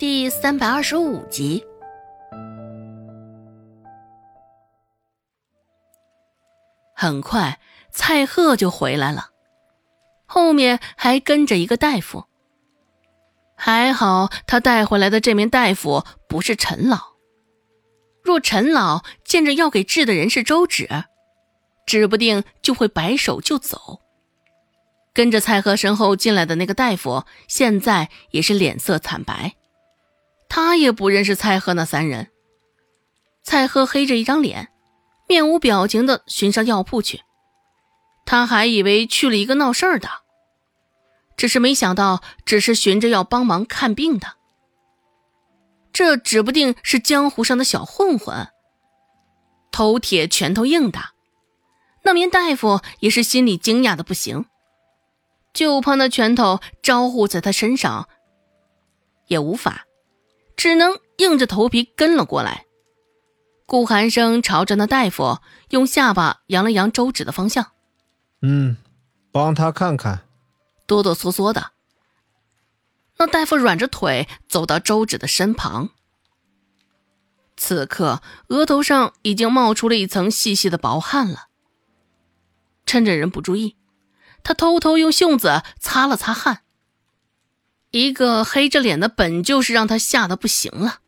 第三百二十五集。很快，蔡贺就回来了，后面还跟着一个大夫。还好，他带回来的这名大夫不是陈老。若陈老见着要给治的人是周芷，指不定就会摆手就走。跟着蔡贺身后进来的那个大夫，现在也是脸色惨白。他也不认识蔡贺那三人。蔡贺黑着一张脸，面无表情的寻上药铺去。他还以为去了一个闹事儿的，只是没想到，只是寻着要帮忙看病的。这指不定是江湖上的小混混，头铁拳头硬的。那名大夫也是心里惊讶的不行，就怕那拳头招呼在他身上，也无法。只能硬着头皮跟了过来。顾寒生朝着那大夫用下巴扬了扬周芷的方向，嗯，帮他看看。哆哆嗦嗦的，那大夫软着腿走到周芷的身旁。此刻额头上已经冒出了一层细细的薄汗了。趁着人不注意，他偷偷用袖子擦了擦汗。一个黑着脸的，本就是让他吓得不行了，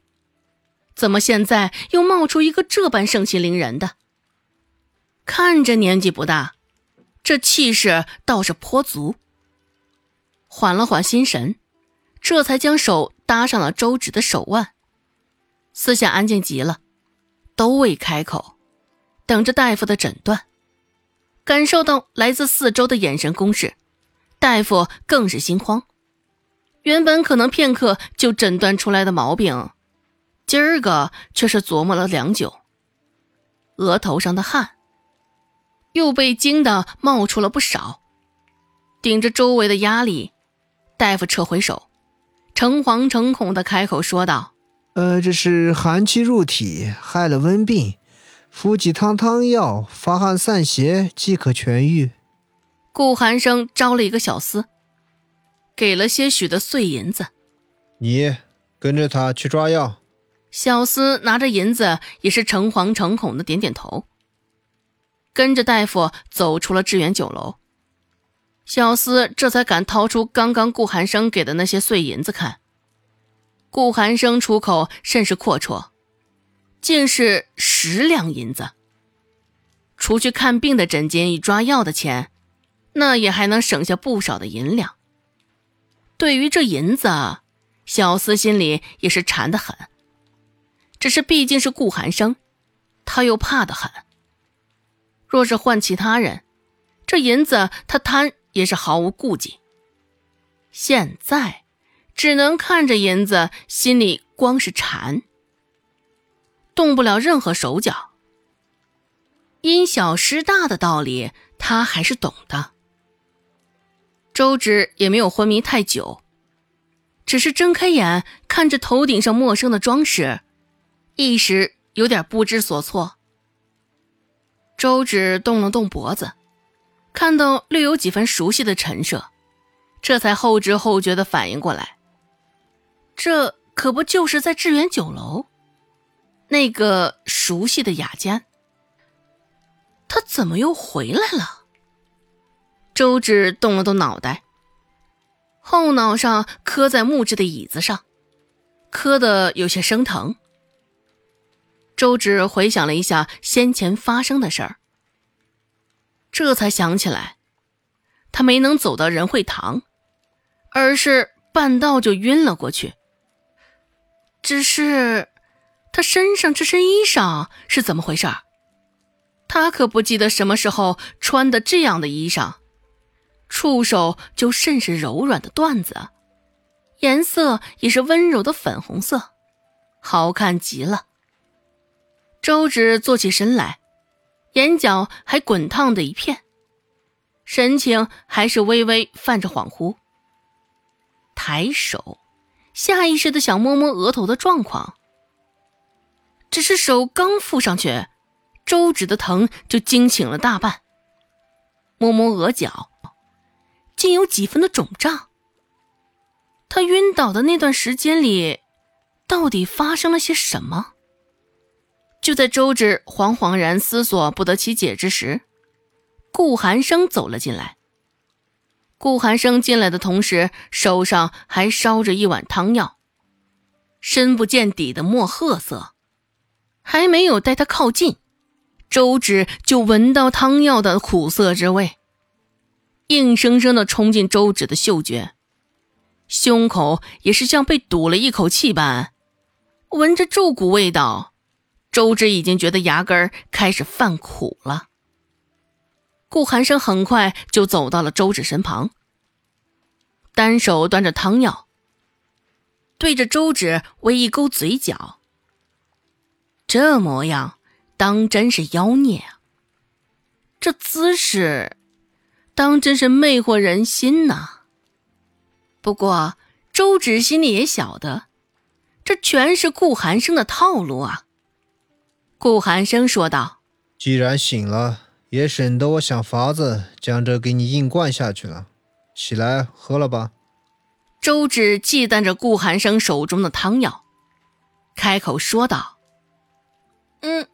怎么现在又冒出一个这般盛气凌人的？看着年纪不大，这气势倒是颇足。缓了缓心神，这才将手搭上了周芷的手腕，四下安静极了，都未开口，等着大夫的诊断。感受到来自四周的眼神攻势，大夫更是心慌。原本可能片刻就诊断出来的毛病，今儿个却是琢磨了良久。额头上的汗又被惊得冒出了不少，顶着周围的压力，大夫撤回手，诚惶诚恐的开口说道：“呃，这是寒气入体，害了温病，服几汤汤药，发汗散邪即可痊愈。”顾寒生招了一个小厮。给了些许的碎银子，你跟着他去抓药。小厮拿着银子，也是诚惶诚恐的点点头，跟着大夫走出了致远酒楼。小厮这才敢掏出刚刚顾寒生给的那些碎银子看。顾寒生出口甚是阔绰，竟是十两银子。除去看病的诊金与抓药的钱，那也还能省下不少的银两。对于这银子，小厮心里也是馋得很。只是毕竟是顾寒生，他又怕得很。若是换其他人，这银子他贪也是毫无顾忌。现在只能看着银子，心里光是馋，动不了任何手脚。因小失大的道理，他还是懂的。周芷也没有昏迷太久，只是睁开眼看着头顶上陌生的装饰，一时有点不知所措。周芷动了动脖子，看到略有几分熟悉的陈设，这才后知后觉的反应过来，这可不就是在致远酒楼那个熟悉的雅间？他怎么又回来了？周芷动了动脑袋，后脑上磕在木质的椅子上，磕得有些生疼。周芷回想了一下先前发生的事儿，这才想起来，他没能走到仁惠堂，而是半道就晕了过去。只是，他身上这身衣裳是怎么回事？他可不记得什么时候穿的这样的衣裳。触手就甚是柔软的缎子，颜色也是温柔的粉红色，好看极了。周芷坐起身来，眼角还滚烫的一片，神情还是微微泛着恍惚。抬手，下意识的想摸摸额头的状况，只是手刚附上去，周芷的疼就惊醒了大半。摸摸额角。竟有几分的肿胀。他晕倒的那段时间里，到底发生了些什么？就在周芷惶惶然思索不得其解之时，顾寒生走了进来。顾寒生进来的同时，手上还烧着一碗汤药，深不见底的墨褐色。还没有待他靠近，周芷就闻到汤药的苦涩之味，硬生生的冲进周芷的嗅觉，胸口也是像被堵了一口气般，闻着这股味道，周芷已经觉得牙根开始犯苦了。顾寒生很快就走到了周芷身旁，单手端着汤药，对着周芷微一勾嘴角。这模样，当真是妖孽啊！这姿势，当真是魅惑人心呐。不过周芷心里也晓得，这全是顾寒生的套路啊。顾寒生说道：“既然醒了。”也省得我想法子将这给你硬灌下去了。起来喝了吧。周芷忌惮着顾寒生手中的汤药，开口说道：“嗯，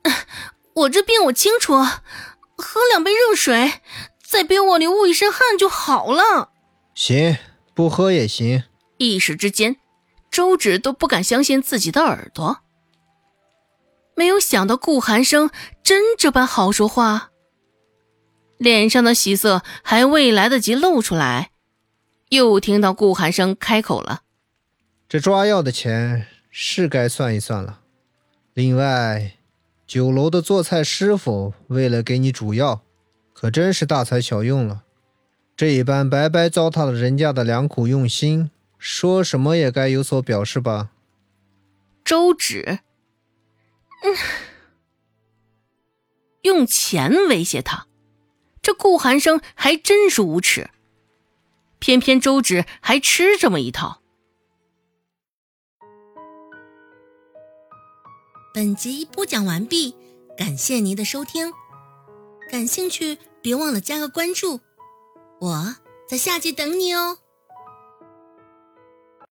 我这病我清楚，喝两杯热水，在被窝里捂一身汗就好了。”行，不喝也行。一时之间，周芷都不敢相信自己的耳朵，没有想到顾寒生真这般好说话。脸上的喜色还未来得及露出来，又听到顾寒生开口了：“这抓药的钱是该算一算了。另外，酒楼的做菜师傅为了给你煮药，可真是大材小用了。这一般白白糟蹋了人家的良苦用心，说什么也该有所表示吧？”周芷，嗯，用钱威胁他。这顾寒生还真是无耻，偏偏周芷还吃这么一套。本集播讲完毕，感谢您的收听。感兴趣，别忘了加个关注，我在下集等你哦。